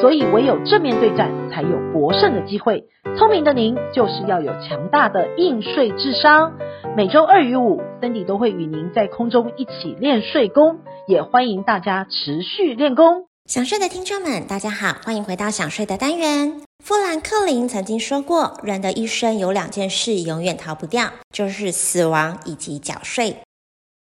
所以唯有正面对战，才有博胜的机会。聪明的您，就是要有强大的应税智商。每周二与五，Cindy 都会与您在空中一起练税功，也欢迎大家持续练功。想睡的听众们，大家好，欢迎回到想睡的单元。富兰克林曾经说过，人的一生有两件事永远逃不掉，就是死亡以及缴税。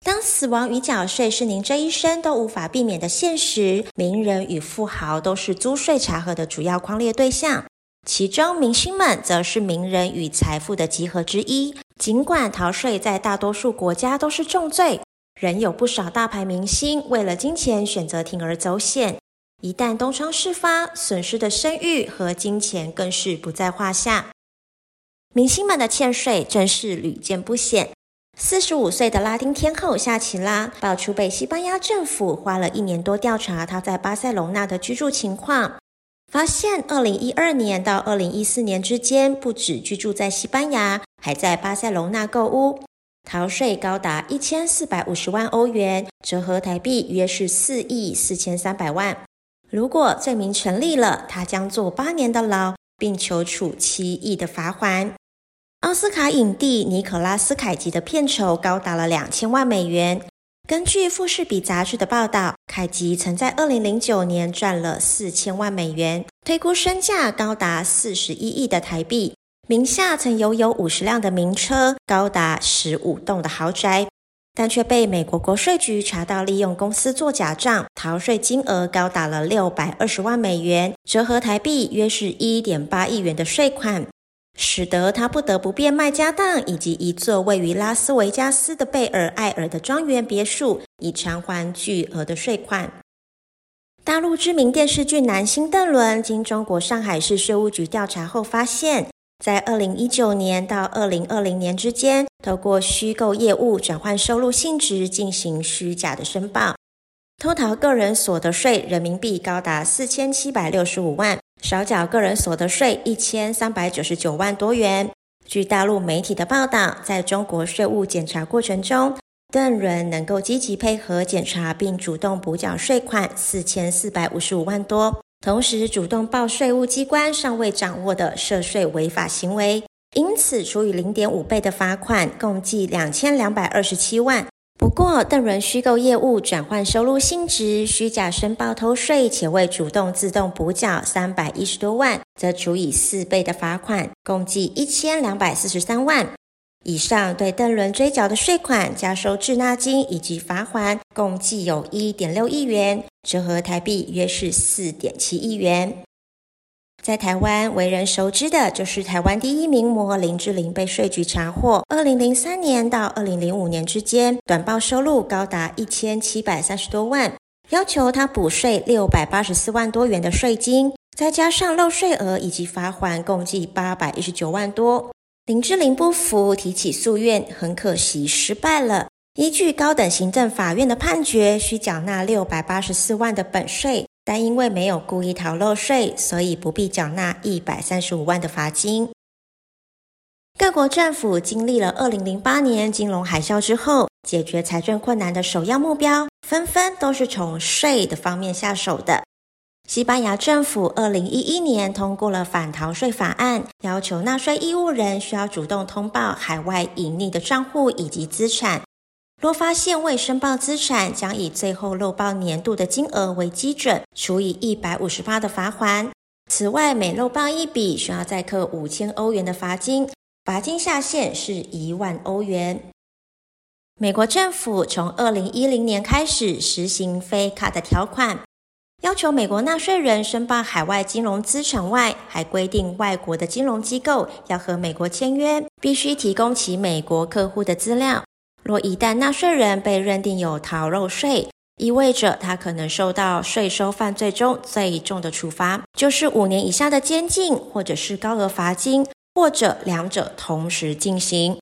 当死亡与缴税是您这一生都无法避免的现实，名人与富豪都是租税查核的主要框列对象。其中，明星们则是名人与财富的集合之一。尽管逃税在大多数国家都是重罪，仍有不少大牌明星为了金钱选择铤而走险。一旦东窗事发，损失的声誉和金钱更是不在话下。明星们的欠税真是屡见不鲜。四十五岁的拉丁天后夏奇拉爆出被西班牙政府花了一年多调查她在巴塞隆纳的居住情况。发现，二零一二年到二零一四年之间，不止居住在西班牙，还在巴塞隆纳购屋，逃税高达一千四百五十万欧元，折合台币约是四亿四千三百万。如果罪名成立了，他将坐八年的牢，并求处七亿的罚锾。奥斯卡影帝尼可拉斯凯吉的片酬高达了两千万美元。根据富士比杂志的报道，凯吉曾在二零零九年赚了四千万美元，推估身价高达四十一亿的台币，名下曾拥有五十辆的名车，高达十五栋的豪宅，但却被美国国税局查到利用公司做假账，逃税金额高达了六百二十万美元，折合台币约是一点八亿元的税款。使得他不得不变卖家当，以及一座位于拉斯维加斯的贝尔艾尔的庄园别墅，以偿还巨额的税款。大陆知名电视剧男星邓伦经中国上海市税务局调查后发现，在二零一九年到二零二零年之间，透过虚构业务转换收入性质进行虚假的申报，偷逃个人所得税人民币高达四千七百六十五万。少缴个人所得税一千三百九十九万多元。据大陆媒体的报道，在中国税务检查过程中，邓伦能够积极配合检查，并主动补缴税款四千四百五十五万多，同时主动报税务机关尚未掌握的涉税违法行为，因此处以零点五倍的罚款，共计两千两百二十七万。不过，邓伦虚构业务转换收入性质，虚假申报偷税，且未主动自动补缴三百一十多万，则处以四倍的罚款，共计一千两百四十三万。以上对邓伦追缴的税款、加收滞纳金以及罚款，共计有一点六亿元，折合台币约是四点七亿元。在台湾为人熟知的就是台湾第一名模林志玲被税局查获，二零零三年到二零零五年之间，短报收入高达一千七百三十多万，要求她补税六百八十四万多元的税金，再加上漏税额以及罚锾，共计八百一十九万多。林志玲不服，提起诉愿，很可惜失败了。依据高等行政法院的判决，需缴纳六百八十四万的本税。但因为没有故意逃漏税，所以不必缴纳一百三十五万的罚金。各国政府经历了二零零八年金融海啸之后，解决财政困难的首要目标，纷纷都是从税的方面下手的。西班牙政府二零一一年通过了反逃税法案，要求纳税义务人需要主动通报海外隐匿的账户以及资产。若发现未申报资产，将以最后漏报年度的金额为基准，处以一百五十八的罚锾。此外，每漏报一笔，需要再扣五千欧元的罚金，罚金下限是一万欧元。美国政府从二零一零年开始实行非卡的条款，要求美国纳税人申报海外金融资产外，还规定外国的金融机构要和美国签约，必须提供其美国客户的资料。若一旦纳税人被认定有逃漏税，意味着他可能受到税收犯罪中最重的处罚，就是五年以下的监禁，或者是高额罚金，或者两者同时进行。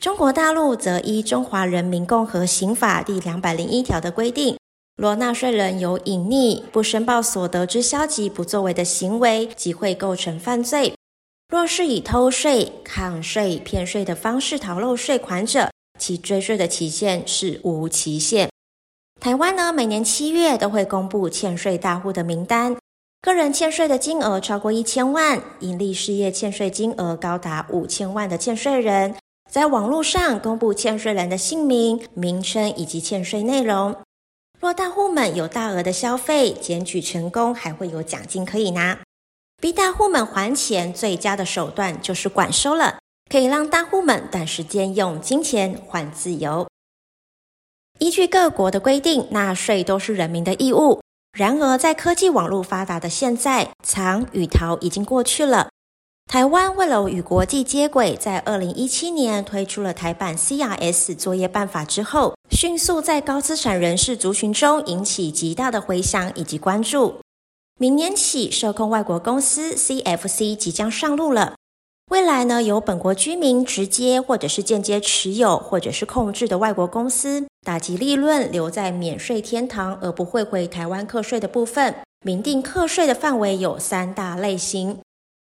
中国大陆则依《中华人民共和刑法》第两百零一条的规定，若纳税人有隐匿、不申报所得之消极不作为的行为，即会构成犯罪。若是以偷税、抗税、骗税的方式逃漏税款者，其追税的期限是无期限。台湾呢，每年七月都会公布欠税大户的名单，个人欠税的金额超过一千万，营利事业欠税金额高达五千万的欠税人。在网络上公布欠税人的姓名、名称以及欠税内容。若大户们有大额的消费，检举成功还会有奖金可以拿。逼大户们还钱，最佳的手段就是管收了，可以让大户们短时间用金钱换自由。依据各国的规定，纳税都是人民的义务。然而，在科技网络发达的现在，藏与逃已经过去了。台湾为了与国际接轨，在二零一七年推出了台版 CRS 作业办法之后，迅速在高资产人士族群中引起极大的回响以及关注。明年起，受控外国公司 CFC 即将上路了。未来呢，由本国居民直接或者是间接持有或者是控制的外国公司，打击利润留在免税天堂而不会回台湾课税的部分，明定课税的范围有三大类型。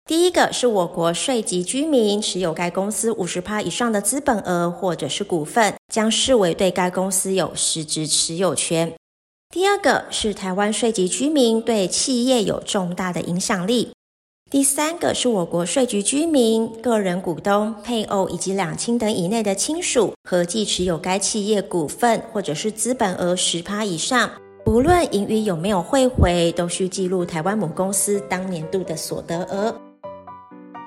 第一个是我国税籍居民持有该公司五十趴以上的资本额或者是股份，将视为对该公司有实质持有权。第二个是台湾税籍居民对企业有重大的影响力。第三个是我国税局居民、个人股东、配偶以及两亲等以内的亲属，合计持有该企业股份或者是资本额十趴以上，不论盈余有没有汇回，都需记录台湾母公司当年度的所得额。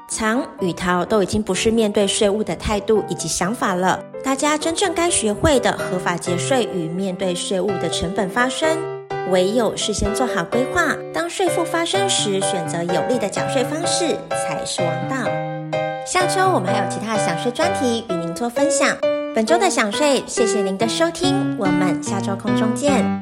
藏与逃都已经不是面对税务的态度以及想法了。大家真正该学会的合法节税与面对税务的成本发生，唯有事先做好规划，当税负发生时，选择有利的缴税方式才是王道。下周我们还有其他的享税专题与您做分享。本周的享税，谢谢您的收听，我们下周空中见。